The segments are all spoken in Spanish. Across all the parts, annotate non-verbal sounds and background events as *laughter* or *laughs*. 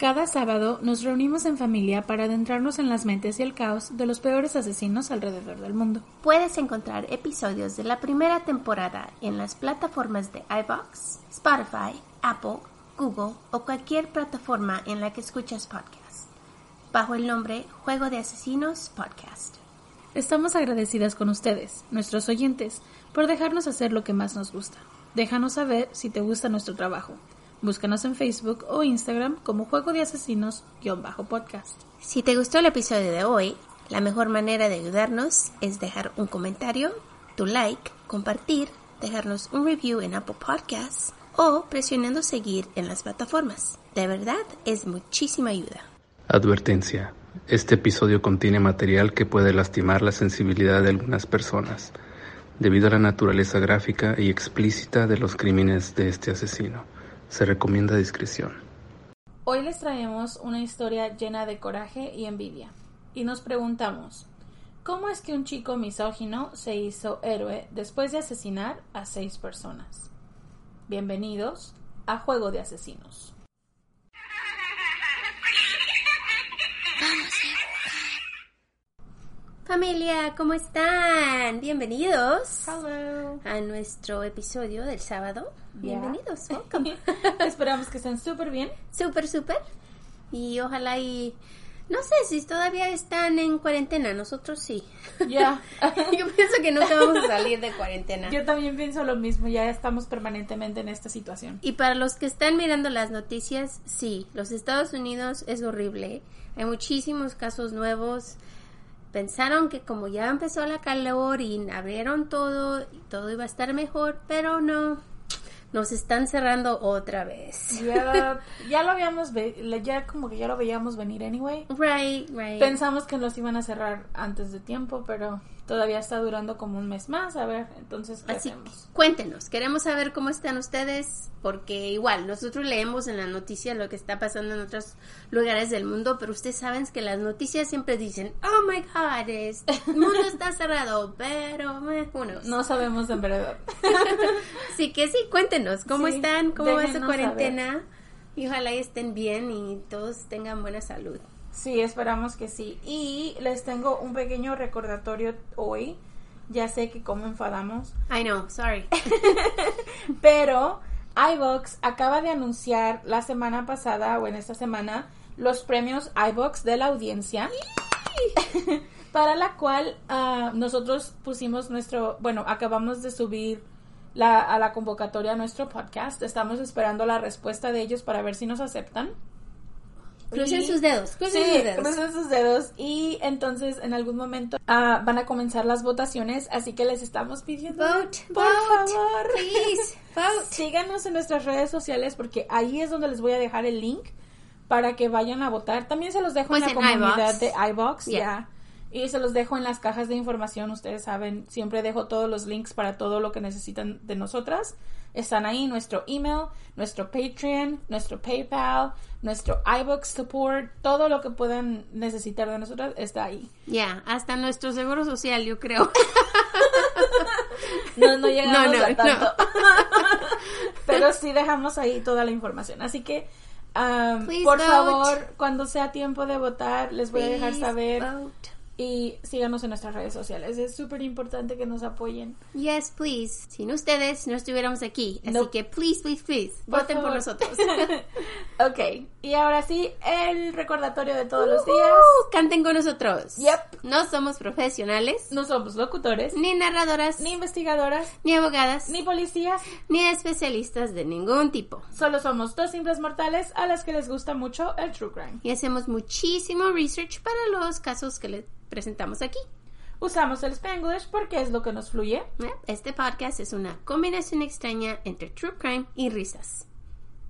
Cada sábado nos reunimos en familia para adentrarnos en las mentes y el caos de los peores asesinos alrededor del mundo. Puedes encontrar episodios de la primera temporada en las plataformas de iBox, Spotify, Apple, Google o cualquier plataforma en la que escuchas podcasts, bajo el nombre Juego de Asesinos Podcast. Estamos agradecidas con ustedes, nuestros oyentes, por dejarnos hacer lo que más nos gusta. Déjanos saber si te gusta nuestro trabajo. Búscanos en Facebook o Instagram como Juego de Asesinos-podcast. Si te gustó el episodio de hoy, la mejor manera de ayudarnos es dejar un comentario, tu like, compartir, dejarnos un review en Apple Podcasts o presionando seguir en las plataformas. De verdad, es muchísima ayuda. Advertencia. Este episodio contiene material que puede lastimar la sensibilidad de algunas personas, debido a la naturaleza gráfica y explícita de los crímenes de este asesino. Se recomienda discreción. Hoy les traemos una historia llena de coraje y envidia. Y nos preguntamos, ¿cómo es que un chico misógino se hizo héroe después de asesinar a seis personas? Bienvenidos a Juego de Asesinos. Familia, ¿cómo están? Bienvenidos Hello. a nuestro episodio del sábado. Bienvenidos, *laughs* welcome. Esperamos que estén súper bien. Súper, súper. Y ojalá y... No sé si todavía están en cuarentena, nosotros sí. Ya. *laughs* Yo pienso que nunca vamos a salir de cuarentena. Yo también pienso lo mismo, ya estamos permanentemente en esta situación. Y para los que están mirando las noticias, sí, los Estados Unidos es horrible. Hay muchísimos casos nuevos. Pensaron que como ya empezó la calor y abrieron todo, y todo iba a estar mejor, pero no. Nos están cerrando otra vez. Ya, *laughs* ya lo habíamos, ve- ya como que ya lo veíamos venir anyway. Right, right. Pensamos que los iban a cerrar antes de tiempo, pero todavía está durando como un mes más. A ver, entonces, ¿qué Así hacemos? cuéntenos, queremos saber cómo están ustedes, porque igual nosotros leemos en la noticia lo que está pasando en otros lugares del mundo, pero ustedes saben que las noticias siempre dicen, oh my god, es- el mundo está cerrado, pero knows. No sabemos en verdad. *laughs* Así que sí, cuéntenos, ¿cómo Sí, están? ¿Cómo va su cuarentena? Y ojalá y estén bien y todos tengan buena salud. Sí, esperamos que sí. Y les tengo un pequeño recordatorio hoy. Ya sé que como enfadamos, I know, sorry. *laughs* pero iBox acaba de anunciar la semana pasada o en esta semana los premios iBox de la audiencia. *laughs* para la cual ah, nosotros pusimos nuestro, bueno, acabamos de subir la, a la convocatoria a nuestro podcast. Estamos esperando la respuesta de ellos para ver si nos aceptan. Crucen sus dedos, crucen Sí, sus dedos. crucen sus dedos. Y entonces en algún momento ah, van a comenzar las votaciones, así que les estamos pidiendo Vote, por vote, favor, please, *laughs* vote. síganos en nuestras redes sociales porque ahí es donde les voy a dejar el link para que vayan a votar. También se los dejo Pues en la en comunidad de iBox, ya. Y se los dejo en las cajas de información, ustedes saben, siempre dejo todos los links para todo lo que necesitan de nosotras. Están ahí nuestro email, nuestro Patreon, nuestro PayPal, nuestro iBox support, todo lo que puedan necesitar de nosotras está ahí. Ya, hasta nuestro seguro social, yo creo. *laughs* No, no llegamos No, no, a tanto. *laughs* Pero sí dejamos ahí toda la información. Así que, um, por vote. favor, cuando sea tiempo de votar, les voy a dejar saber. vote. Y síganos en nuestras redes sociales. Es súper importante que nos apoyen. Yes, please. Sin ustedes no estuviéramos aquí. Así que please, please, please, Por voten por favor. nosotros. *laughs* ok, y ahora sí, el recordatorio de todos los días. Canten con nosotros. Yep. No somos profesionales, No somos locutores, ni narradoras, ni investigadoras, ni abogadas, ni policías. ni especialistas de ningún tipo. Solo somos dos simples mortales a las que les gusta mucho el true crime. Y hacemos muchísimo research para los casos que les presentamos aquí. Usamos el Spanglish porque es lo que nos fluye. ¿eh? Este podcast es una combinación extraña entre true crime y risas.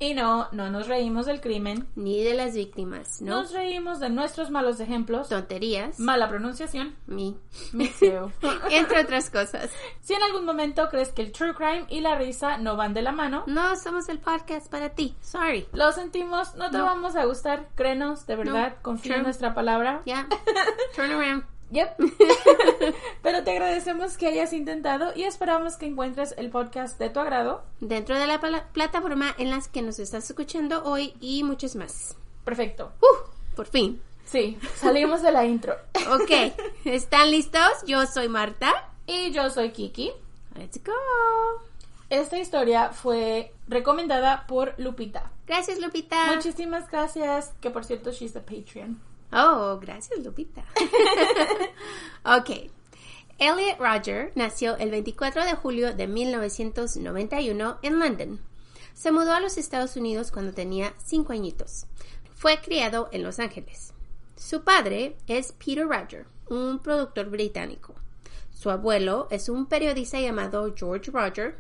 Y no, no nos reímos del crimen. Ni de las víctimas, ¿no? Nos reímos de nuestros malos ejemplos. Tonterías. Mala pronunciación. Mi. Me too. *laughs* Entre otras cosas. Si en algún momento crees que el true crime y la risa no van de la mano, No somos el podcast para ti. Sorry. lo sentimos, no te No. vamos a gustar, créenos, de verdad, confía en nuestra palabra. Ya. *laughs* Turn around. Yep. *laughs* Pero te agradecemos que hayas intentado y esperamos que encuentres el podcast de tu agrado. Dentro de la plataforma en las que nos estás escuchando hoy y muchas más. Perfecto. Uh, por fin. Sí, salimos de la intro. *laughs* Ok. ¿Están listos? Yo soy Marta. Y yo soy Kiki. Let's go. Esta historia fue recomendada por Lupita. Gracias, Lupita. Muchísimas gracias, que por cierto, she's a Patreon. Oh, gracias, Lupita. *laughs* ok. Elliot Roger nació el 24 de julio de 1991 en London. Se mudó a los Estados Unidos cuando tenía 5 añitos. Fue criado en Los Ángeles. Su padre es Peter Roger, un productor británico. Su abuelo es un periodista llamado George Roger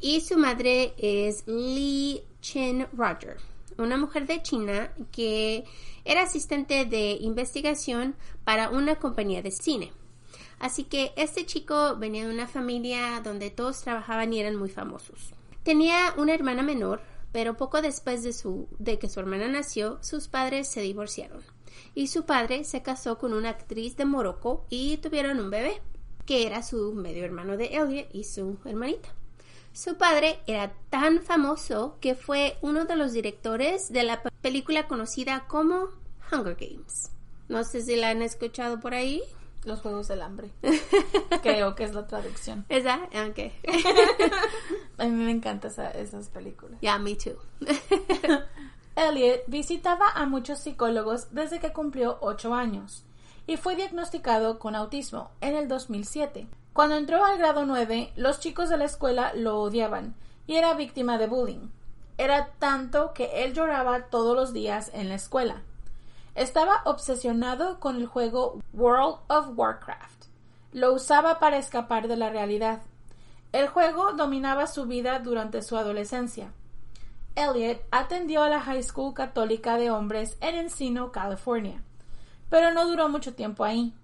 y su madre es Lee Chin Roger, una mujer de China que era asistente de investigación para una compañía de cine. Así que este chico venía de una familia donde todos trabajaban y eran muy famosos. Tenía una hermana menor, pero poco después de, su, de que su hermana nació, sus padres se divorciaron. Y su padre se casó con una actriz de Morocco y tuvieron un bebé, que era su medio hermano de Elliot y su hermanita. Su padre era tan famoso que fue uno de los directores de la pe- película conocida como Hunger Games. No sé si la han escuchado por ahí. Los Juegos del Hambre. *laughs* Creo que es la traducción. ¿Esa? Ok. *laughs* A mí me encantan esa- esas películas. Yeah, me too. *laughs* Elliot visitaba a muchos psicólogos desde que cumplió 8 años y fue diagnosticado con autismo en el 2007. Cuando entró al grado 9, los chicos de la escuela lo odiaban y era víctima de bullying. Era tanto que él lloraba todos los días en la escuela. Estaba obsesionado con el juego World of Warcraft. Lo usaba para escapar de la realidad. El juego dominaba su vida durante su adolescencia. Elliot atendió a la High School Católica de Hombres en Encino, California, pero no duró mucho tiempo ahí.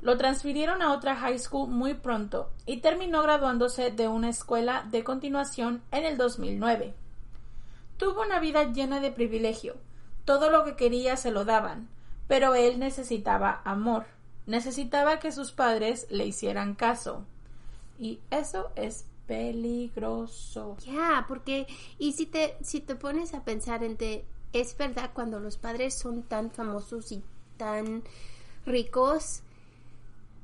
Lo transfirieron a otra high school muy pronto y terminó graduándose de una escuela de continuación en el 2009. Tuvo una vida llena de privilegio. Todo lo que quería se lo daban, pero él necesitaba amor. Necesitaba que sus padres le hicieran caso. Y eso es peligroso. Ya, porque y si te si te pones a pensar en te es verdad cuando los padres son tan famosos y tan ricos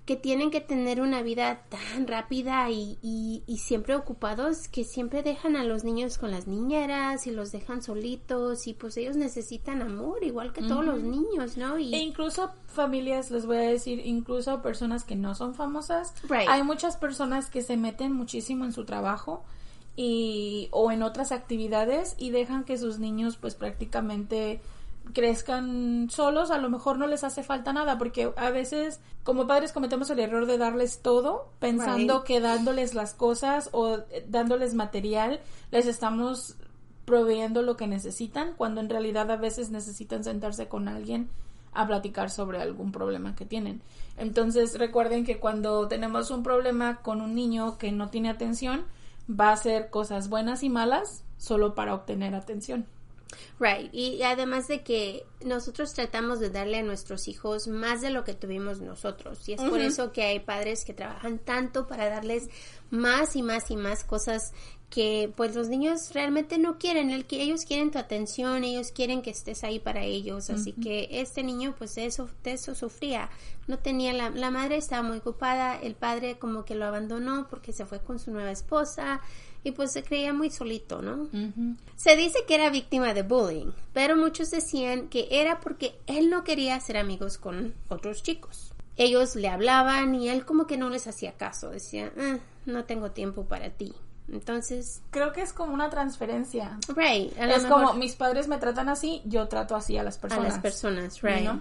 que tienen que tener una vida tan rápida y, y, y siempre ocupados que siempre dejan a los niños con las niñeras y los dejan solitos y pues ellos necesitan amor igual que todos los niños, ¿no? Y E incluso familias, les voy a decir, incluso personas que no son famosas. Right. Hay muchas personas que se meten muchísimo en su trabajo y o en otras actividades y dejan que sus niños pues prácticamente crezcan solos, a lo mejor no les hace falta nada, porque a veces como padres cometemos el error de darles todo, pensando Right. que dándoles las cosas o eh, dándoles material, les estamos proveyendo lo que necesitan, cuando en realidad a veces necesitan sentarse con alguien a platicar sobre algún problema que tienen. Entonces recuerden que cuando tenemos un problema con un niño que no tiene atención, va a hacer cosas buenas y malas solo para obtener atención. Right, y además de que nosotros tratamos de darle a nuestros hijos más de lo que tuvimos nosotros, y es por eso que hay padres que trabajan tanto para darles más y más y más cosas que pues los niños realmente no quieren, el que ellos quieren tu atención, ellos quieren que estés ahí para ellos, así que este niño pues de eso, de eso sufría, no tenía la, la madre estaba muy ocupada, el padre como que lo abandonó porque se fue con su nueva esposa y pues se creía muy solito, ¿no? Se dice que era víctima de bullying, pero muchos decían que era porque él no quería ser amigos con otros chicos. Ellos le hablaban y él como que no les hacía caso, decía, "Ah, no tengo tiempo para ti. Entonces, Creo que es como una transferencia. right, a Es mejor como mis padres me tratan así, yo trato así a las a personas. las personas, right. ¿no?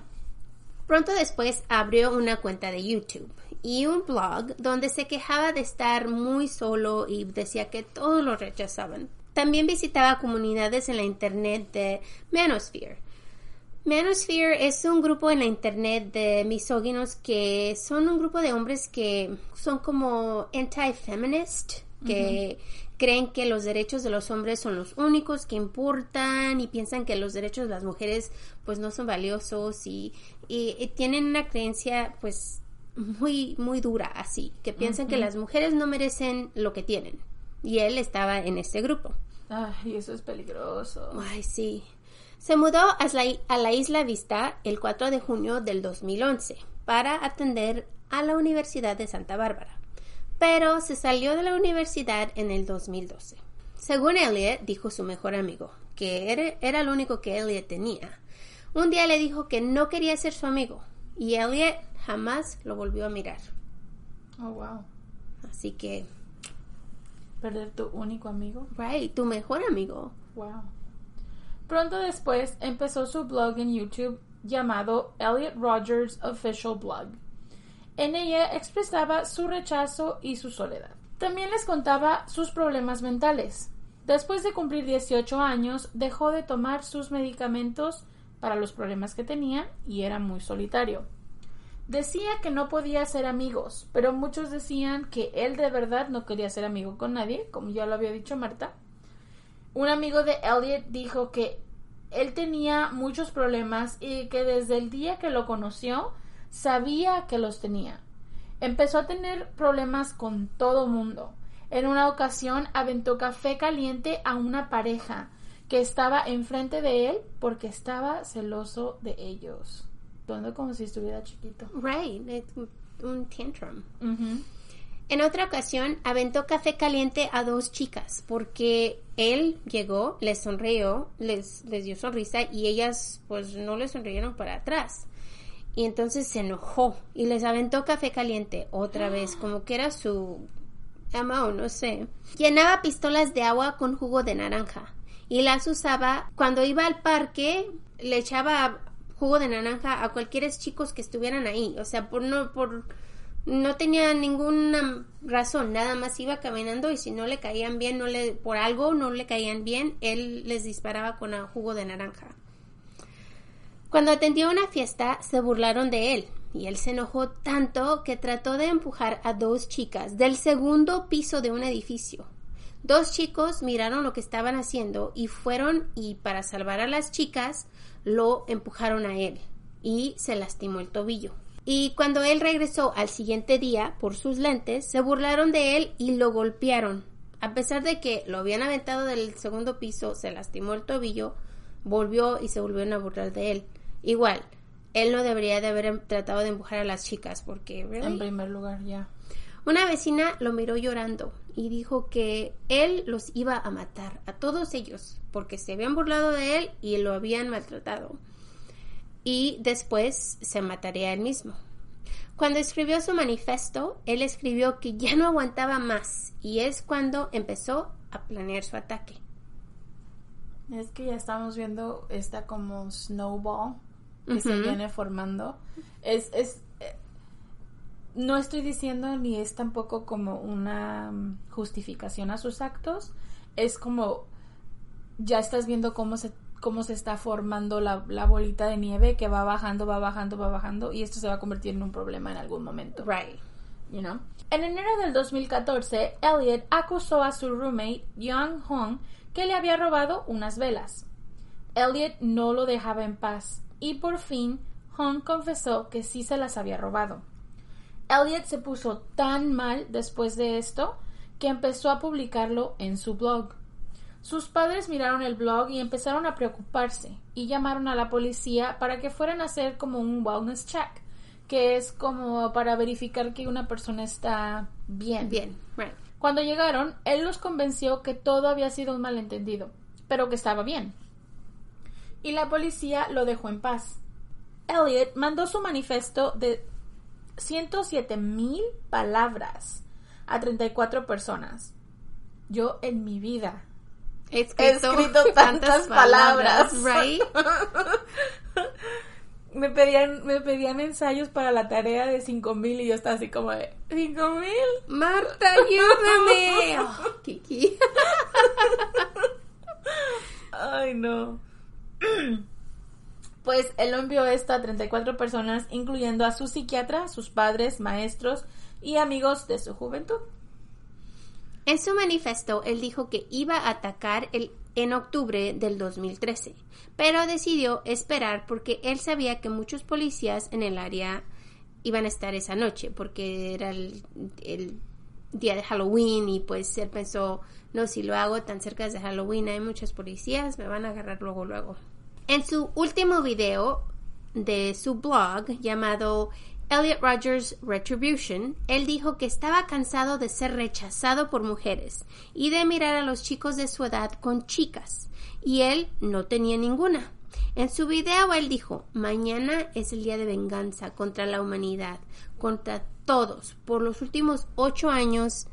Pronto después abrió una cuenta de YouTube y un blog donde se quejaba de estar muy solo y decía que todos lo rechazaban. también visitaba comunidades en la internet de Manosphere. Manosphere es un grupo en la internet de misóginos que son un grupo de hombres que son como anti-feminist, que creen que los derechos de los hombres son los únicos que importan y piensan que los derechos de las mujeres pues no son valiosos y, y, tienen una creencia pues muy muy dura así, que piensan que las mujeres no merecen lo que tienen. Y él estaba en este grupo. Ay, eso es peligroso. Ay, sí. Se mudó a la, a la Isla Vista el 4 de junio del 2011 para atender a la Universidad de Santa Bárbara pero se salió de la universidad en el 2012. Según Elliot, dijo su mejor amigo, que era, era lo único que Elliot tenía. Un día le dijo que no quería ser su amigo y Elliot jamás lo volvió a mirar. Oh, wow. Así que... ¿Perder tu único amigo? Right, tu mejor amigo. Wow. Pronto después empezó su blog en YouTube llamado Elliot Rogers Official Blog en ella expresaba su rechazo y su soledad. También les contaba sus problemas mentales. Después de cumplir 18 años, dejó de tomar sus medicamentos para los problemas que tenía y era muy solitario. Decía que no podía ser amigos, pero muchos decían que él de verdad no quería ser amigo con nadie, como ya lo había dicho Marta. Un amigo de Elliot dijo que él tenía muchos problemas y que desde el día que lo conoció sabía que los tenía. Empezó a tener problemas con todo mundo. En una ocasión aventó café caliente a una pareja que estaba enfrente de él porque estaba celoso de ellos. Todo como si estuviera chiquito. Right, un tantrum. En otra ocasión aventó café caliente a dos chicas porque él llegó, les sonrió, les, les dio sonrisa y ellas pues no le sonrieron para atrás. Y entonces se enojó y les aventó café caliente otra vez, *gasps* como que era su ama o no sé. Llenaba pistolas de agua con jugo de naranja y las usaba cuando iba al parque, le echaba jugo de naranja a cualquiera chicos que estuvieran ahí, o sea, por no por no tenía ninguna razón, nada más iba caminando y si no le caían bien, no le por algo no le caían bien, él les disparaba con jugo de naranja. Cuando atendió una fiesta, se burlaron de él, y él se enojó tanto que trató de empujar a dos chicas del segundo piso de un edificio. Dos chicos miraron lo que estaban haciendo y fueron y para salvar a las chicas lo empujaron a él y se lastimó el tobillo. Y cuando él regresó al siguiente día por sus lentes, se burlaron de él y lo golpearon. A pesar de que lo habían aventado del segundo piso, se lastimó el tobillo, volvió y se volvieron a burlar de él. Igual, él no debería de haber tratado de empujar a las chicas porque... En primer lugar, ya. Una vecina lo miró llorando y dijo que él los iba a matar, a todos ellos, porque se habían burlado de él y lo habían maltratado. Y después se mataría a él mismo. Cuando escribió su manifiesto, él escribió que ya no aguantaba más y es cuando empezó a planear su ataque. Es que ya estamos viendo esta como snowball que se viene formando. Es, es, no estoy diciendo ni es tampoco como una mm, justificación a sus actos, es como ya estás viendo cómo se cómo se está formando la, la, bolita de nieve que va bajando, va bajando, va bajando y esto se va a convertir en un problema en algún momento. Right. You know? En enero del 2014, Elliot acusó a su roommate, Young Hong, que le había robado unas velas. Elliot no lo dejaba en paz y por fin Hong confesó que sí se las había robado. Elliot se puso tan mal después de esto que empezó a publicarlo en su blog. Sus padres miraron el blog y empezaron a preocuparse y llamaron a la policía para que fueran a hacer como un wellness check, que es como para verificar que una persona está bien. Bien, Cuando llegaron, él los convenció que todo había sido un malentendido, pero que estaba bien y la policía lo dejó en paz. Elliot mandó su manifiesto de 107 mil palabras a 34 personas. Yo en mi vida he escrito, tantas, palabras. *laughs* me pedían me pedían ensayos para la tarea de 5000 y yo estaba así como de 5000 Marta ayúdame *laughs* oh, Kiki Ay, no. *clears throat* Pues él envió esto a 34 personas, incluyendo a su psiquiatra, sus padres, maestros y amigos de su juventud. En su manifiesto, él dijo que iba a atacar el, en octubre del 2013, pero decidió esperar porque él sabía que muchos policías en el área iban a estar esa noche, porque era el, el día de Halloween y pues él pensó, no, si lo hago tan cerca de Halloween hay muchos policías, me van a agarrar luego, luego. En su último video de su blog llamado Elliot Rogers Retribution, él dijo que estaba cansado de ser rechazado por mujeres y de mirar a los chicos de su edad con chicas, y él no tenía ninguna. En su video él dijo, mañana es el día de venganza contra la humanidad, contra todos. Por los últimos ocho años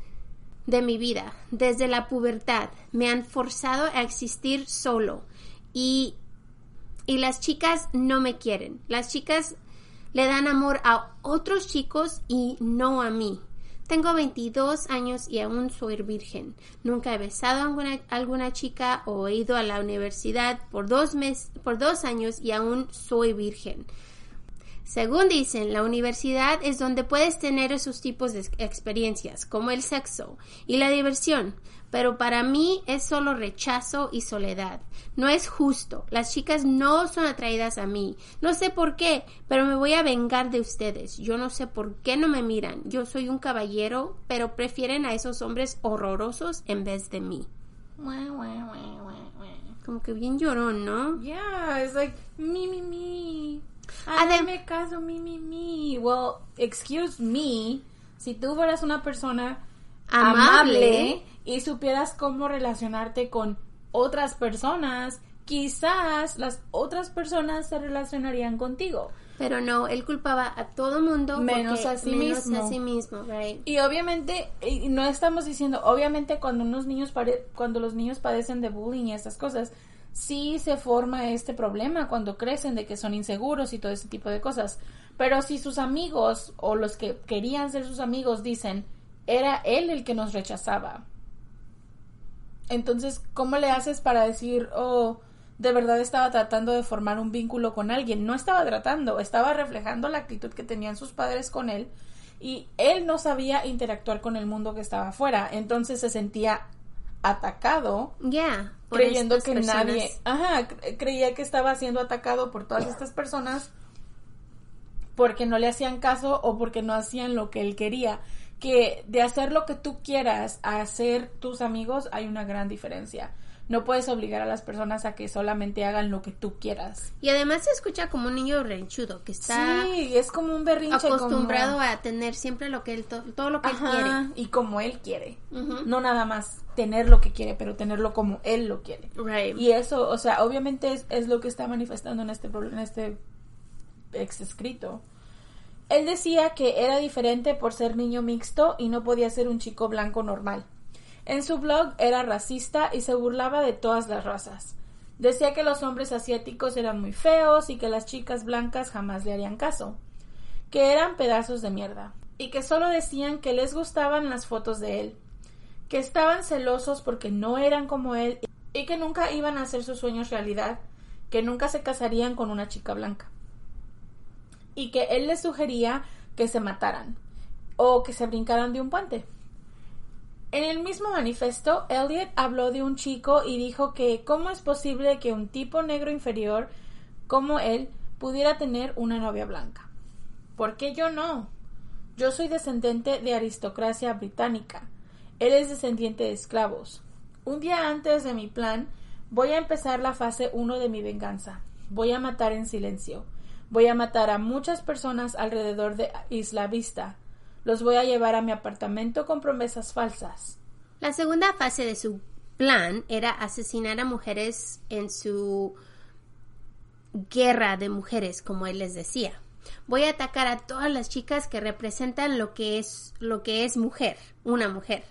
de mi vida, desde la pubertad, me han forzado a existir solo y y las chicas no me quieren. Las chicas le dan amor a otros chicos y no a mí. Tengo 22 años y aún soy virgen. Nunca he besado a alguna, chica o he ido a la universidad por dos, mes, por dos años y aún soy virgen. Según dicen, la universidad es donde puedes tener esos tipos de experiencias, como el sexo y la diversión, pero para mí es solo rechazo y soledad. No es justo. Las chicas no son atraídas a mí. No sé por qué, pero me voy a vengar de ustedes. Yo no sé por qué no me miran. Yo soy un caballero, pero prefieren a esos hombres horrorosos en vez de mí. Como que bien llorón, ¿no? Yeah, it's like, mi, mi, mi. Adem- Hazme caso, mi, mi, mi. Well, excuse me. Si tú fueras una persona Amable. y supieras cómo relacionarte con otras personas, quizás las otras personas se relacionarían contigo. Pero no, él culpaba a todo mundo Menos a sí menos mismo. a sí mismo, right? Y obviamente, y no estamos diciendo, obviamente cuando unos niños pare- cuando los niños padecen de bullying y estas cosas, sí se forma este problema cuando crecen de que son inseguros y todo ese tipo de cosas. Pero si sus amigos o los que querían ser sus amigos dicen, era él el que nos rechazaba. Entonces, ¿cómo le haces para decir, oh, de verdad estaba tratando de formar un vínculo con alguien? No estaba tratando, estaba reflejando la actitud que tenían sus padres con él y él no sabía interactuar con el mundo que estaba afuera. Entonces se sentía atacado Yeah, por creyendo que personas. nadie, ajá, cre- creía que estaba siendo atacado por todas estas personas porque no le hacían caso o porque no hacían lo que él quería. Que de hacer lo que tú quieras a hacer tus amigos hay una gran diferencia. No puedes obligar a las personas a que solamente hagan lo que tú quieras. Y además se escucha como un niño renchudo que está sí, es como un berrinche. acostumbrado como- a tener siempre lo que él to- todo lo que él Ajá, y como él quiere. No nada más tener lo que quiere, pero tenerlo como él lo quiere. quiere. Right. Y eso, o sea, obviamente es, es lo que está manifestando en este, en este ex escrito. Él decía que era diferente por ser niño mixto y no podía ser un chico blanco normal. En su blog era racista y se burlaba de todas las razas. Decía que los hombres asiáticos eran muy feos y que las chicas blancas jamás le harían caso. Que eran pedazos de mierda. Y que solo decían que les gustaban las fotos de él. Que estaban celosos porque no eran como él y que nunca iban a hacer sus sueños realidad. Que nunca se casarían con una chica blanca y que él les sugería que se mataran o que se brincaran de un puente. En el mismo manifiesto, Elliot habló de un chico y dijo que cómo es posible que un tipo negro inferior como él pudiera tener una novia blanca. ¿Por qué yo no? Yo soy descendiente de aristocracia británica. Él es descendiente de esclavos. Un día antes de mi plan, voy a empezar la fase 1 de mi venganza. Voy a matar en silencio. Voy a matar a muchas personas alrededor de Isla Vista. Los voy a llevar a mi apartamento con promesas falsas. La segunda fase de su plan era asesinar a mujeres en su guerra de mujeres, como él les decía. Voy a atacar a todas las chicas que representan lo que es lo que es mujer, una mujer.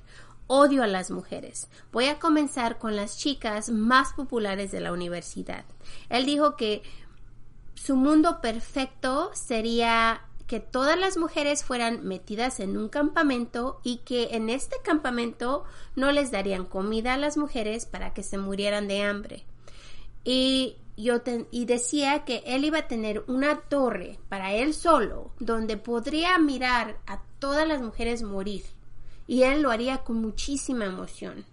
Odio a las mujeres. Voy a comenzar con las chicas más populares de la universidad. Él dijo que su mundo perfecto sería que todas las mujeres fueran metidas en un campamento y que en este campamento no les darían comida a las mujeres para que se murieran de hambre. Y yo y decía que él iba a tener una torre para él solo donde podría mirar a todas las mujeres morir y él lo haría con muchísima emoción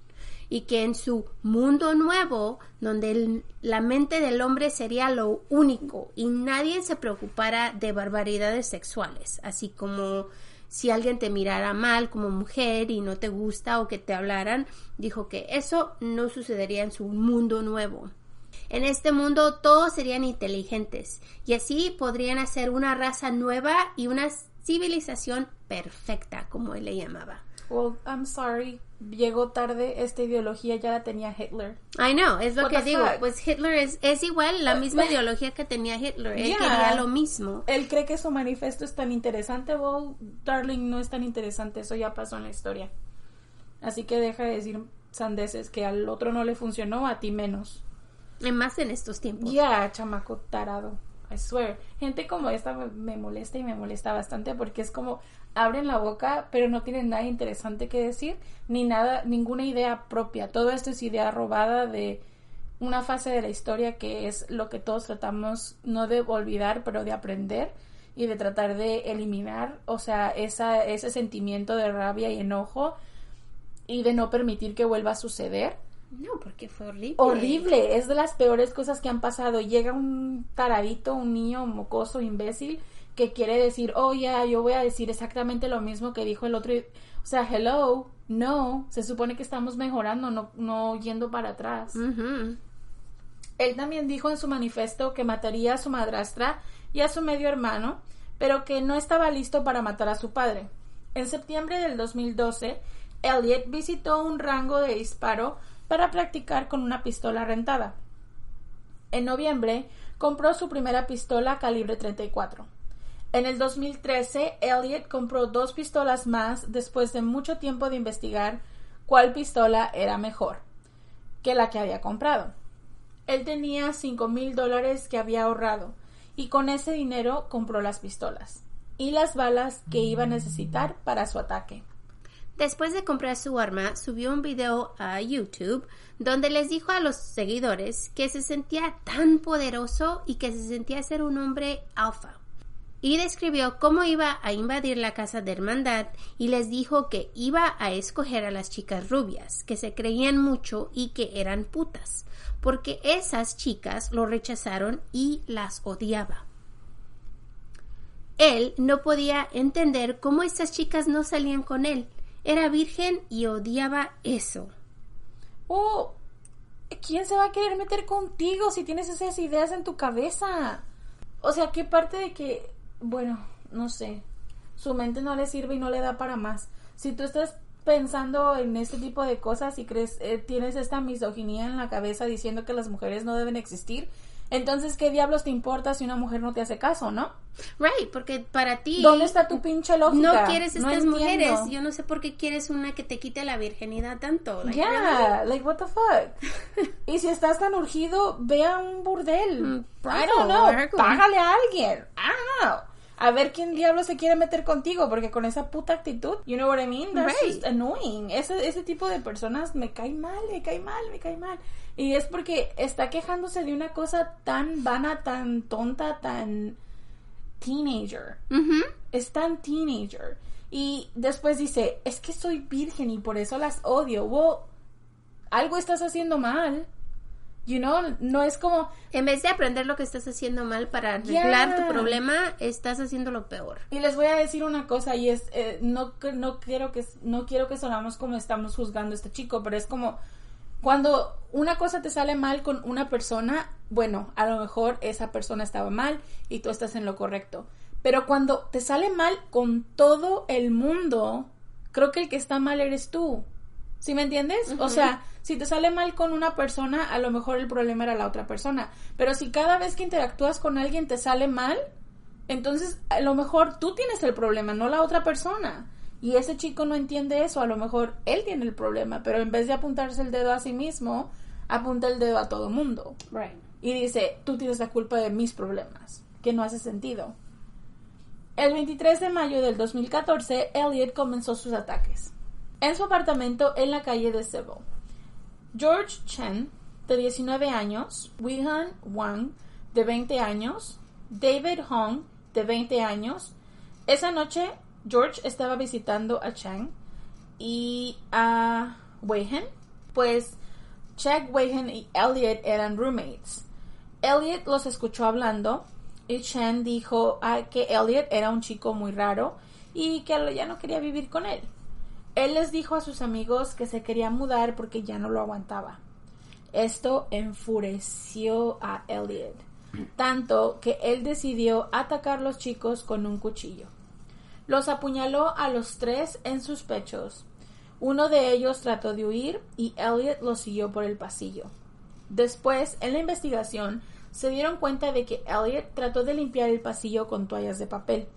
y que en su mundo nuevo donde la mente del hombre sería lo único y nadie se preocupara de barbaridades sexuales así como si alguien te mirara mal como mujer y no te gusta o que te hablaran dijo que eso no sucedería en su mundo nuevo en este mundo todos serían inteligentes y así podrían hacer una raza nueva y una civilización perfecta, como él le llamaba. Well, I'm sorry. Llegó tarde. Esta ideología ya la tenía Hitler. I know, es lo What que digo. fuck? Pues Hitler es, es igual la misma ideología que tenía Hitler. Él Yeah. quería lo mismo. Él cree que su manifiesto es tan interesante. Well, darling, no es tan interesante. Eso ya pasó en la historia. Así que deja de decir sandeces que al otro no le funcionó, a ti menos. Y más en estos tiempos. Ya, chamaco tarado. I swear. Gente como esta me, molesta y me molesta bastante porque es como abren la boca, pero no tienen nada interesante que decir, ni nada, ninguna idea propia. Todo esto es idea robada de una fase de la historia que es lo que todos tratamos no de olvidar, pero de aprender y de tratar de eliminar, o sea, esa, ese sentimiento de rabia y enojo y de no permitir que vuelva a suceder No, porque fue horrible. horrible, es de las peores cosas que han pasado. Llega un taradito, un niño mocoso, imbécil, que quiere decir, oh ya, yo voy a decir exactamente lo mismo que dijo el otro. O sea, hello, no, se supone que estamos mejorando, no, no yendo para atrás. Él también dijo en su manifiesto que mataría a su madrastra y a su medio hermano, pero que no estaba listo para matar a su padre. En septiembre del 2012, Elliot visitó un rango de disparo para practicar con una pistola rentada. En noviembre, compró su primera pistola calibre 34. En el 2013, Elliot compró dos pistolas más después de mucho tiempo de investigar cuál pistola era mejor que la que había comprado. Él tenía cinco mil dólares que había ahorrado y con ese dinero compró las pistolas y las balas que iba a necesitar para su ataque. Después de comprar su arma, subió un video a YouTube donde les dijo a los seguidores que se sentía tan poderoso y que se sentía ser un hombre alfa. Y describió cómo iba a invadir la casa de hermandad y les dijo que iba a escoger a las chicas rubias, que se creían mucho y que eran putas, porque esas chicas lo rechazaron y las odiaba. Él no podía entender cómo estas chicas no salían con él. Era virgen y odiaba eso. Oh, ¿quién se va a querer meter contigo si tienes esas ideas en tu cabeza? O sea, ¿qué parte de que, bueno, no sé, su mente no le sirve y no le da para más? Si tú estás pensando en este tipo de cosas y crees, eh, tienes esta misoginia en la cabeza diciendo que las mujeres no deben existir, entonces, ¿qué diablos te importa si una mujer no te hace caso, no? Right, porque para ti ¿Dónde está tu pinche lógica? no quieres No estas entiendo. mujeres. Yo no sé por qué quieres una que te quite la virginidad tanto. Like, Yeah, like what the fuck. *laughs* y si estás tan urgido, ve a un burdel. Mm, I don't know. Págale a alguien. I don't know. A ver quién diablo se quiere meter contigo, porque con esa puta actitud, you know what I mean? That's Right. just annoying. Ese, ese tipo de personas me cae mal, me cae mal, me cae mal. Y es porque está quejándose de una cosa tan vana, tan tonta, tan teenager Ujú. es tan teenager. Y después dice, es que soy virgen y por eso las odio. Well, algo estás haciendo mal. You know, no es como, En vez de aprender lo que estás haciendo mal para arreglar Yeah. tu problema, estás haciendo lo peor. y les voy a decir una cosa y es, eh, no, que- no quiero que, no quiero que sonamos como estamos juzgando a este chico, pero es como, cuando una cosa te sale mal con una persona, bueno, a lo mejor esa persona estaba mal y tú estás en lo correcto. Pero cuando te sale mal con todo el mundo, creo que el que está mal eres tú. ¿Sí me entiendes? O sea, si te sale mal con una persona, a lo mejor el problema era la otra persona. Pero si cada vez que interactúas con alguien te sale mal, entonces a lo mejor tú tienes el problema, no la otra persona. Y ese chico no entiende eso, a lo mejor él tiene el problema, pero en vez de apuntarse el dedo a sí mismo, apunta el dedo a todo mundo. Right. Y dice, tú tienes la culpa de mis problemas, que no hace sentido. El 23 de mayo del 2014, Elliot comenzó sus ataques. En su apartamento en la calle de Seville. George Chen de 19 años, Wihan Wang, de 20 años, David Hong, de 20 años. Esa noche, George estaba visitando a Chang y a Weihen, pues Chang, Weihen y Elliot eran roommates. Elliot los escuchó hablando y Chang dijo que Elliot era un chico muy raro y que ya no quería vivir con él. Él les dijo a sus amigos que se quería mudar porque ya no lo aguantaba. Esto enfureció a Elliot, tanto que él decidió atacar a los chicos con un cuchillo. Los apuñaló a los tres en sus pechos. Uno de ellos trató de huir y Elliot lo siguió por el pasillo. Después, en la investigación, se dieron cuenta de que Elliot trató de limpiar el pasillo con toallas de papel.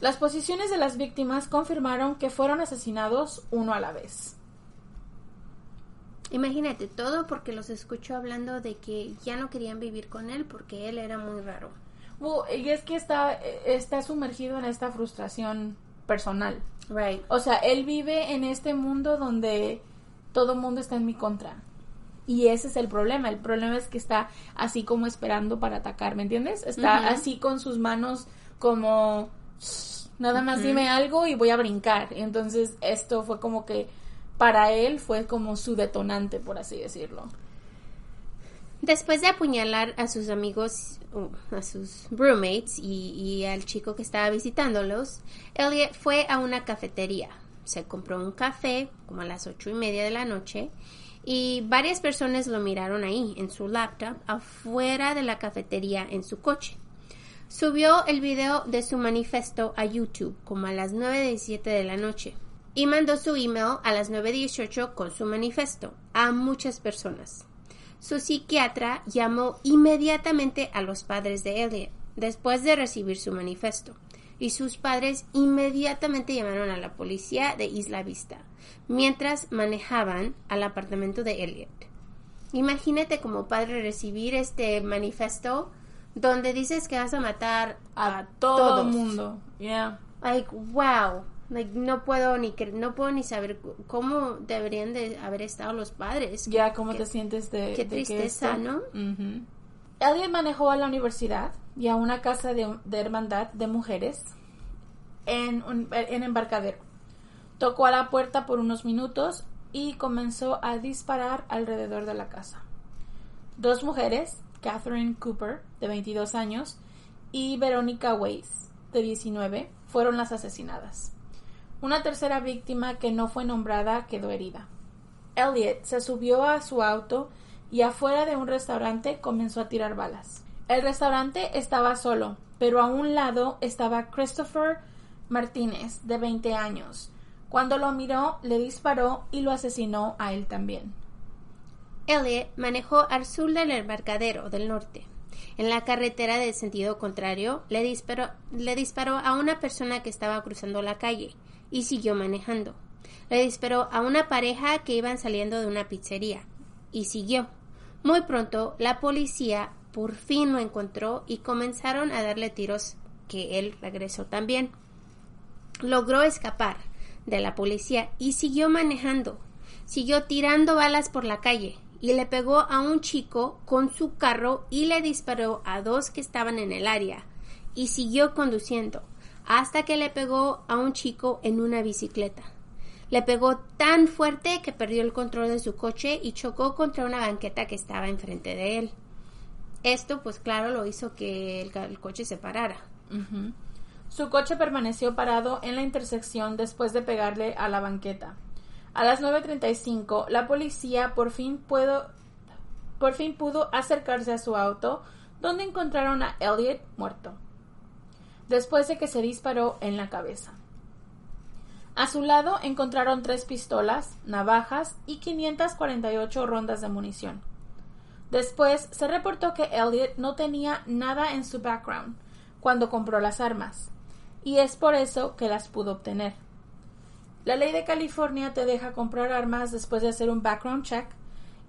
Las posiciones de las víctimas confirmaron que fueron asesinados uno a la vez. Imagínate, todo porque los escuchó hablando de que ya no querían vivir con él porque él era muy raro. y es que está, está sumergido en esta frustración personal. Right. O sea, él vive en este mundo donde todo el mundo está en mi contra. Y ese es el problema. El problema es que está así como esperando para atacar, ¿me entiendes? Está así con sus manos como nada más dime algo y voy a brincar. Entonces esto fue como que para él fue como su detonante, por así decirlo. Después de apuñalar a sus amigos, a sus roommates y, y, al chico que estaba visitándolos, Elliot fue a una cafetería. Se compró un café como a las ocho y media de la noche y varias personas lo miraron ahí en su laptop afuera de la cafetería en su coche. Subió el video de su manifiesto a YouTube como a las 9.17 de la noche y mandó su email a las 9.18 con su manifiesto a muchas personas. Su psiquiatra llamó inmediatamente a los padres de Elliot después de recibir su manifiesto y sus padres inmediatamente llamaron a la policía de Isla Vista mientras manejaban al apartamento de Elliot. Imagínate como padre recibir este manifiesto donde dices que vas a matar a, todo el mundo. Yeah. Like, wow no puedo ni no puedo ni saber cómo deberían de haber estado los padres. Ya, cómo te sientes de Qué tristeza, ¿no? Elliot manejó a la universidad y a una casa de, hermandad de mujeres en, en embarcadero. Tocó a la puerta por unos minutos y comenzó a disparar alrededor de la casa. Dos mujeres, Catherine Cooper, de 22 años, y Verónica Weiss, de 19, fueron las asesinadas. Una tercera víctima que no fue nombrada quedó herida. Elliot se subió a su auto y afuera de un restaurante comenzó a tirar balas. El restaurante estaba solo, pero a un lado estaba Christopher Martínez, de 20 años. Cuando lo miró, le disparó y lo asesinó a él también. Elliot manejó al sur del embarcadero del norte. En la carretera del sentido contrario, le disparó, le disparó a una persona que estaba cruzando la calle y siguió manejando. Le disparó a una pareja que iban saliendo de una pizzería y siguió. Muy pronto la policía por fin lo encontró y comenzaron a darle tiros que él regresó también. Logró escapar de la policía y siguió manejando. Siguió tirando balas por la calle y le pegó a un chico con su carro y le disparó a dos que estaban en el área y siguió conduciendo hasta que le pegó a un chico en una bicicleta. Le pegó tan fuerte que perdió el control de su coche y chocó contra una banqueta que estaba enfrente de él. Esto, pues claro, lo hizo que el, coche se parara. Su coche permaneció parado en la intersección después de pegarle a la banqueta. A las 9.35, la policía por fin, por fin pudo acercarse a su auto, donde encontraron a Elliot muerto después de que se disparó en la cabeza. A su lado encontraron tres pistolas, navajas y 548 rondas de munición. Después se reportó que Elliot no tenía nada en su background cuando compró las armas, y es por eso que las pudo obtener. La ley de California te deja comprar armas después de hacer un background check,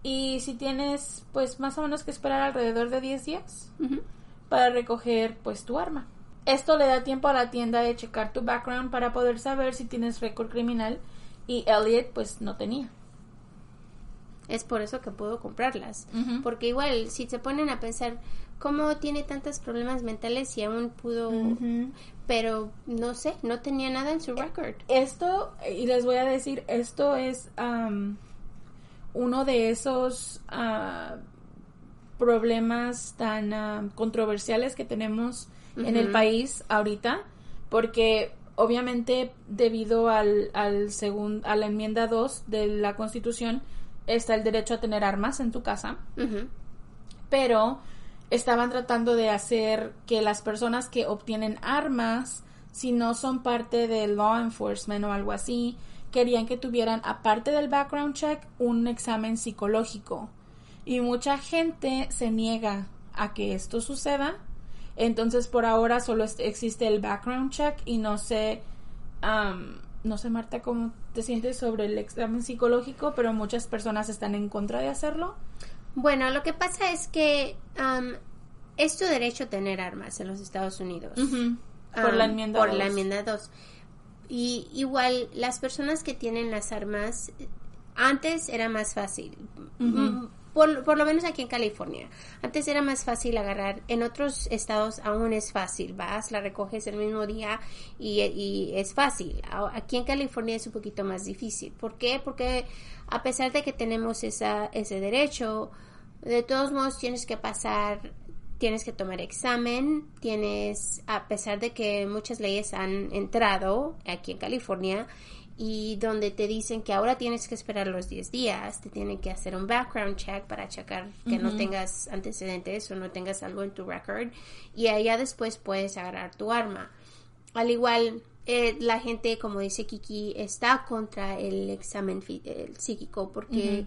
y si tienes pues más o menos que esperar alrededor de 10 días para recoger pues tu arma. Esto le da tiempo a la tienda de checar tu background para poder saber si tienes récord criminal y Elliot pues no tenía. Es por eso que pudo comprarlas. Porque igual, si se ponen a pensar, ¿cómo tiene tantos problemas mentales y aún pudo... Pero no sé, no tenía nada en su record. Esto, y les voy a decir, esto es am, uno de esos ah, problemas tan ah, controversiales que tenemos en el país ahorita, porque obviamente debido al, al segun- a la enmienda 2 de la Constitución está el derecho a tener armas en tu casa, pero estaban tratando de hacer que las personas que obtienen armas, si no son parte del law enforcement o algo así, querían que tuvieran, aparte del background check, un examen psicológico. Y mucha gente se niega a que esto suceda. Entonces, por ahora solo existe el background check y no sé, am, no sé, Marta, cómo te sientes sobre el examen psicológico, pero muchas personas están en contra de hacerlo. Bueno, lo que pasa es que am, es tu derecho a tener armas en los Estados Unidos. Por la enmienda Por dos. la enmienda 2. Y igual, las personas que tienen las armas, antes era más fácil. Mm, Por, por lo menos aquí en California. Antes era más fácil agarrar. En otros estados aún es fácil. Vas, la recoges el mismo día y, y es fácil. Aquí en California es un poquito más difícil. ¿Por qué? Porque a pesar de que tenemos esa, ese derecho, de todos modos tienes que pasar tienes que tomar examen, tienes, a pesar de que muchas leyes han entrado aquí en California y donde te dicen que ahora tienes que esperar los 10 días, te tienen que hacer un background check para checar que no tengas antecedentes o no tengas algo en tu record y allá después puedes agarrar tu arma. Al igual, eh, la gente, como dice Kiki, está contra el examen el psíquico porque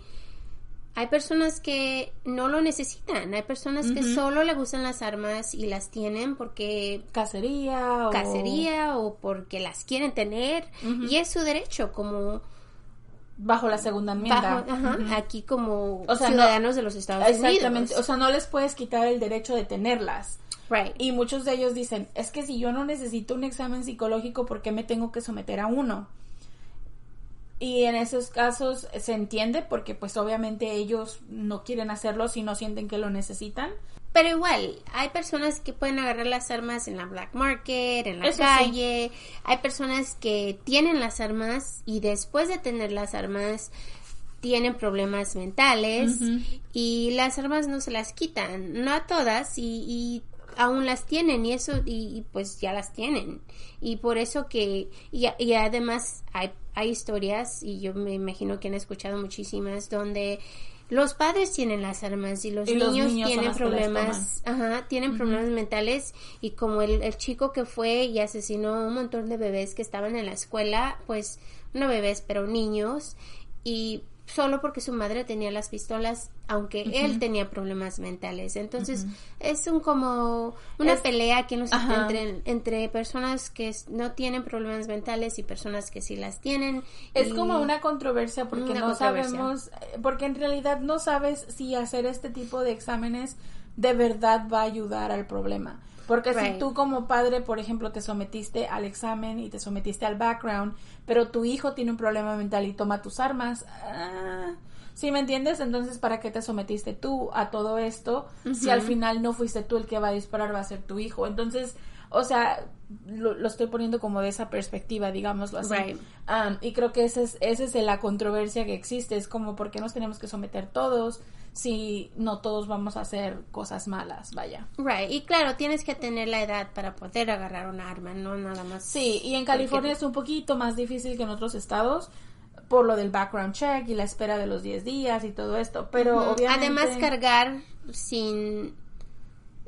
hay personas que no lo necesitan, hay personas que solo le gustan las armas y las tienen porque Cacería o... cacería o porque las quieren tener y es su derecho como Bajo la segunda enmienda. bajo, ajá, aquí como O sea, no- ciudadanos de los Estados Exactamente. O Unidos. sea, no les puedes quitar el derecho de tenerlas. Right. Y muchos de ellos dicen, es que si yo no necesito un examen psicológico, ¿por qué me tengo que someter a uno? Y en esos casos se entiende porque pues obviamente ellos no quieren hacerlo si no sienten que lo necesitan. Pero igual, hay personas que pueden agarrar las armas en la black market, en la Eso sí. calle. Hay personas que tienen las armas y después de tener las armas tienen problemas mentales y las armas no se las quitan, no a todas y, y aún las tienen y eso y, y, pues ya las tienen. Y por eso que y, y además hay, hay historias y yo me imagino que han escuchado muchísimas donde los padres tienen las armas y los, Y los niños, tienen problemas ajá tienen problemas mentales y como el, el chico que fue y asesinó a un montón de bebés que estaban en la escuela pues no bebés pero niños y solo porque su madre tenía las pistolas, aunque él tenía problemas mentales. Entonces, es un como una Es- pelea que nos Ajá. entre, entre personas que no tienen problemas mentales y personas que sí las tienen. Es y- como una controversia porque Una no controversia. sabemos, porque en realidad no sabes si hacer este tipo de exámenes de verdad va a ayudar al problema. Porque si tú como padre, por ejemplo, te sometiste al examen y te sometiste al background, pero tu hijo tiene un problema mental y toma tus armas, ah, ¿sí me entiendes? Entonces, ¿para qué te sometiste tú a todo esto si al final no fuiste tú el que va a disparar, va a ser tu hijo? Entonces, o sea, lo, lo estoy poniendo como de esa perspectiva, digámoslo así. Right. Um, y creo que esa es, esa es la controversia que existe. Es como, ¿por qué nos tenemos que someter todos si no todos vamos a hacer cosas malas? Vaya. Right. Y claro, tienes que tener la edad para poder agarrar un arma, no nada más. Sí, y en California es un poquito más difícil que en otros estados por lo del background check y la espera de los 10 días y todo esto. Pero obviamente... Además, cargar sin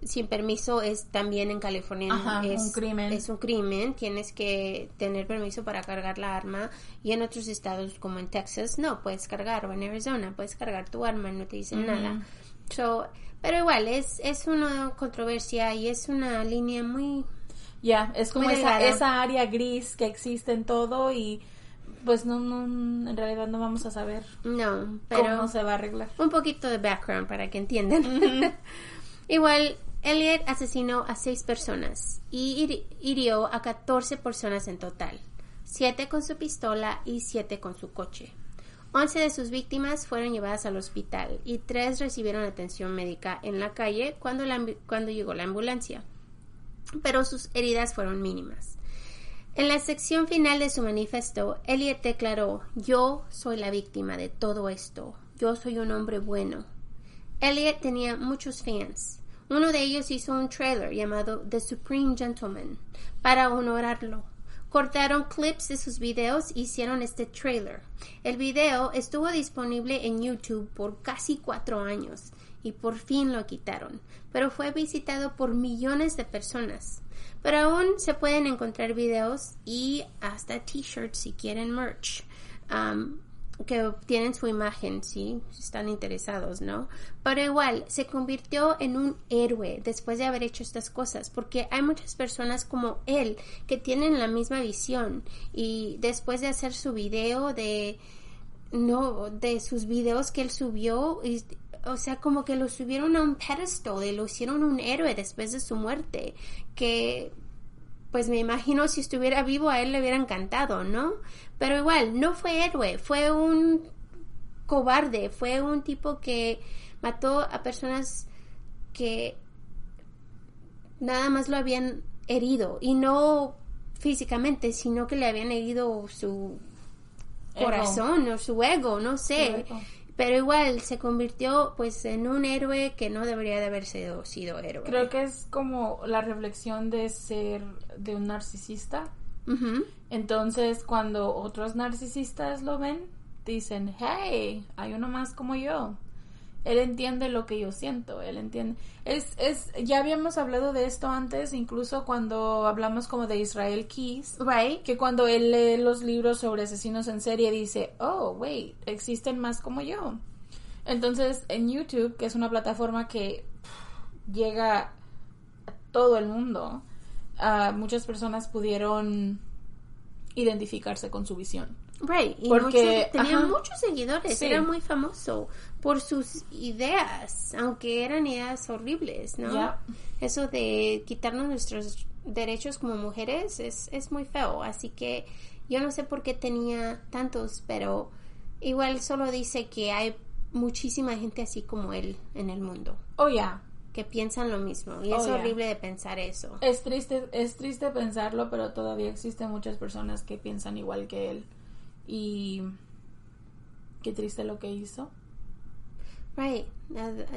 sin permiso es también en California Ajá, es un crimen. es un crimen tienes que tener permiso para cargar la arma y en otros estados como en Texas no puedes cargar o en Arizona puedes cargar tu arma y no te dicen nada so, pero igual es es una controversia y es una línea muy Ya, es como esa, esa área gris que existe en todo y pues no, no, en realidad no vamos a saber no pero cómo se va a arreglar. un poquito de background para que entiendan. *laughs* Igual, Elliot asesinó a seis personas y hiri- hirió a 14 personas en total. Siete con su pistola y siete con su coche. 11 de sus víctimas fueron llevadas al hospital y tres recibieron atención médica en la calle cuando llegó la ambulancia, pero sus heridas fueron mínimas. En la sección final de su manifiesto, Elliot declaró, yo soy la víctima de todo esto, yo soy un hombre bueno. Elliot tenía muchos fans. Uno de ellos hizo un trailer llamado The Supreme Gentleman para honorarlo. Cortaron clips de sus videos e hicieron este trailer. El video estuvo disponible en YouTube por casi cuatro años y por fin lo quitaron, pero fue visitado por millones de personas. Pero aún se pueden encontrar videos y hasta t-shirts si quieren merch. Um, que tienen su imagen, sí, si están interesados, ¿no? Pero igual, se convirtió en un héroe después de haber hecho estas cosas, porque hay muchas personas como él que tienen la misma visión y después de hacer su video de, no, de sus videos que él subió, y, o sea, como que lo subieron a un pedestal y lo hicieron un héroe después de su muerte, que pues me imagino si estuviera vivo a él le hubiera encantado, ¿no? Pero igual, no fue héroe, fue un cobarde, fue un tipo que mató a personas que nada más lo habían herido y no físicamente, sino que le habían herido su Ego. corazón o su ego, no sé. Ego. Pero igual se convirtió pues en un héroe que no debería de haber sido, sido héroe. Creo que es como la reflexión de ser de un narcisista. Entonces, cuando otros narcisistas lo ven, dicen, hey, hay uno más como yo. Él entiende lo que yo siento, él entiende. Es, es, ya habíamos hablado de esto antes, incluso cuando hablamos como de Israel Keys, Right. que cuando él lee los libros sobre asesinos en serie dice, oh, wait, existen más como yo. Entonces, en YouTube, que es una plataforma que pff, llega a todo el mundo, ah, muchas personas pudieron identificarse con su visión. Right, y Porque, muchos- tenía ajá. muchos seguidores, Sí. era muy famoso por sus ideas, aunque eran ideas horribles, ¿no? Eso de quitarnos nuestros derechos como mujeres es, es muy feo, así que yo no sé por qué tenía tantos, pero igual solo dice que hay muchísima gente así como él en el mundo, Oh, ya. que piensan lo mismo, y es Oh, yeah. horrible de pensar eso. Es triste, es triste pensarlo, pero todavía existen muchas personas que piensan igual que él. Y qué triste lo que hizo. Right.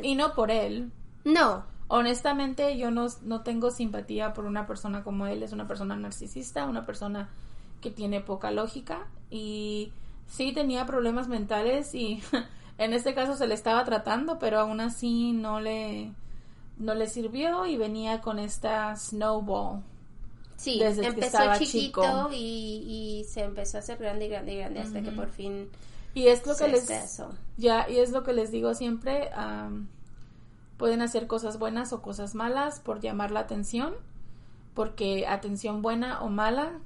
Y no por él. no, Honestamente, yo no, no tengo simpatía por una persona como él. Es una persona narcisista, una persona que tiene poca lógica. Y sí tenía problemas mentales y *laughs* en este caso se le estaba tratando, pero aún así no le, no le sirvió y venía con esta snowball. Sí, desde empezó chiquito chico. y, y se empezó a hacer grande y grande y grande hasta que por fin Y es lo que les eso. ya y es lo que les digo siempre. am, pueden hacer cosas buenas o cosas malas por llamar la atención, porque atención buena o mala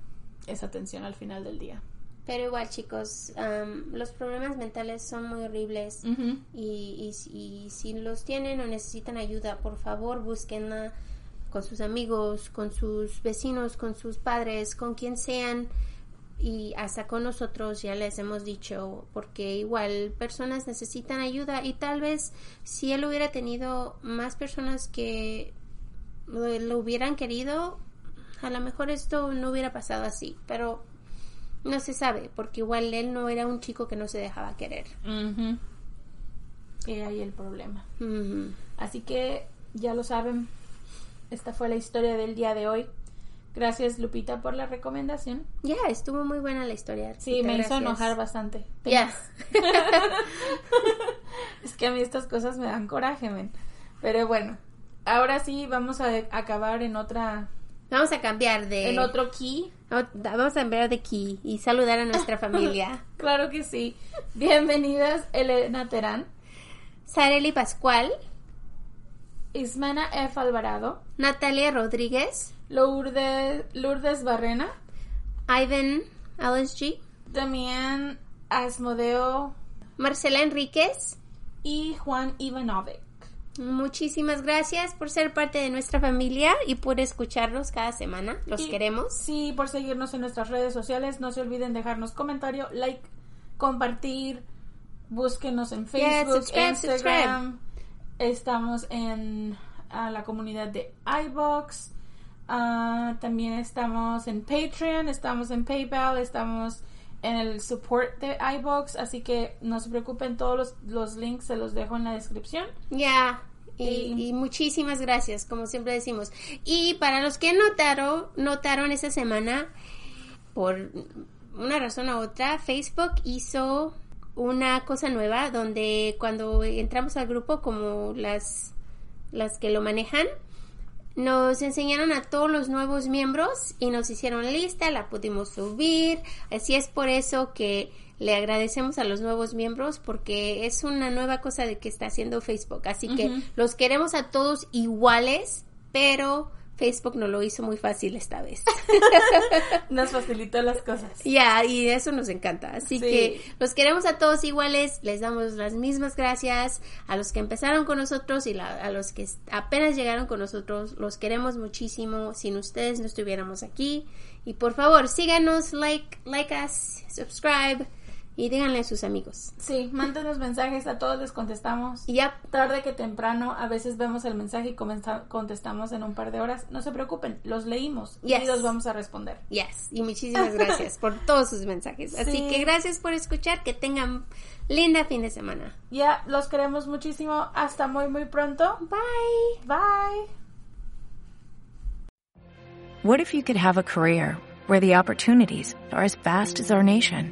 es atención al final del día. Pero igual, chicos, am, los problemas mentales son muy horribles y, y- y si los tienen o necesitan ayuda, por favor, búsquenla con sus amigos, con sus vecinos, con sus padres, con quien sean y hasta con nosotros ya les hemos dicho porque igual personas necesitan ayuda y tal vez si él hubiera tenido más personas que lo, lo hubieran querido a lo mejor esto no hubiera pasado así pero no se sabe porque igual él no era un chico que no se dejaba querer Ujú. Y ahí el problema. Así que ya lo saben. Esta fue la historia del día de hoy. Gracias Lupita por la recomendación. ya estuvo muy buena la historia Sí, me hizo enojar bastante. ya *laughs* Es que a mí estas cosas me dan coraje, men. Pero bueno, ahora sí vamos a acabar en otra vamos a cambiar de en otro key. Vamos a cambiar de aquí y saludar a nuestra *laughs* familia Claro que sí. Bienvenidas Elena Terán, Sareli Pascual Ismena F. Alvarado, Natalia Rodríguez Lourdes, Lourdes Barrena, Ivan LSG Damián Asmodeo Marcela Enríquez y Juan Ivanovic. Muchísimas gracias por ser parte de nuestra familia y por escucharnos cada semana. Los Y- queremos. Sí, por seguirnos en nuestras redes sociales. No se olviden dejarnos comentario, like, compartir, Búsquenos en Yeah, Facebook, subscribe, Instagram. Estamos en ah, la comunidad de iBox. Ah, también estamos en Patreon, estamos en PayPal, estamos en el support de iBox. Así que no se preocupen, todos los, los links se los dejo en la descripción. Ya. Y, Y- y muchísimas gracias, como siempre decimos. Y para los que notaron, notaron esta semana, por una razón u otra, Facebook hizo una cosa nueva donde cuando entramos al grupo, como las, las que lo manejan, nos enseñaron a todos los nuevos miembros y nos hicieron lista, la pudimos subir. Así es por eso que le agradecemos a los nuevos miembros porque es una nueva cosa de que está haciendo Facebook. Así que los queremos a todos iguales, pero Facebook no lo hizo muy fácil esta vez. *laughs* Nos facilitó las cosas. Ya, y eso nos encanta. Así Sí. que los queremos a todos iguales, les damos las mismas gracias a los que empezaron con nosotros y la- a los que apenas llegaron con nosotros, los queremos muchísimo. Sin ustedes no estuviéramos aquí. Y por favor, síganos, like, like us, subscribe y díganle a sus amigos. Sí, mándenos mensajes, a todos les contestamos. Y ya, Tarde que temprano, a veces vemos el mensaje y contestamos en un par de horas. No se preocupen, los leímos Yes. y los vamos a responder. yes. Y muchísimas gracias por *laughs* todos sus mensajes. Así Sí. que gracias por escuchar, que tengan linda fin de semana. Ya, los queremos muchísimo. Hasta muy, muy pronto. Bye. Bye. What if you could have a career where the opportunities are as vast as our nation,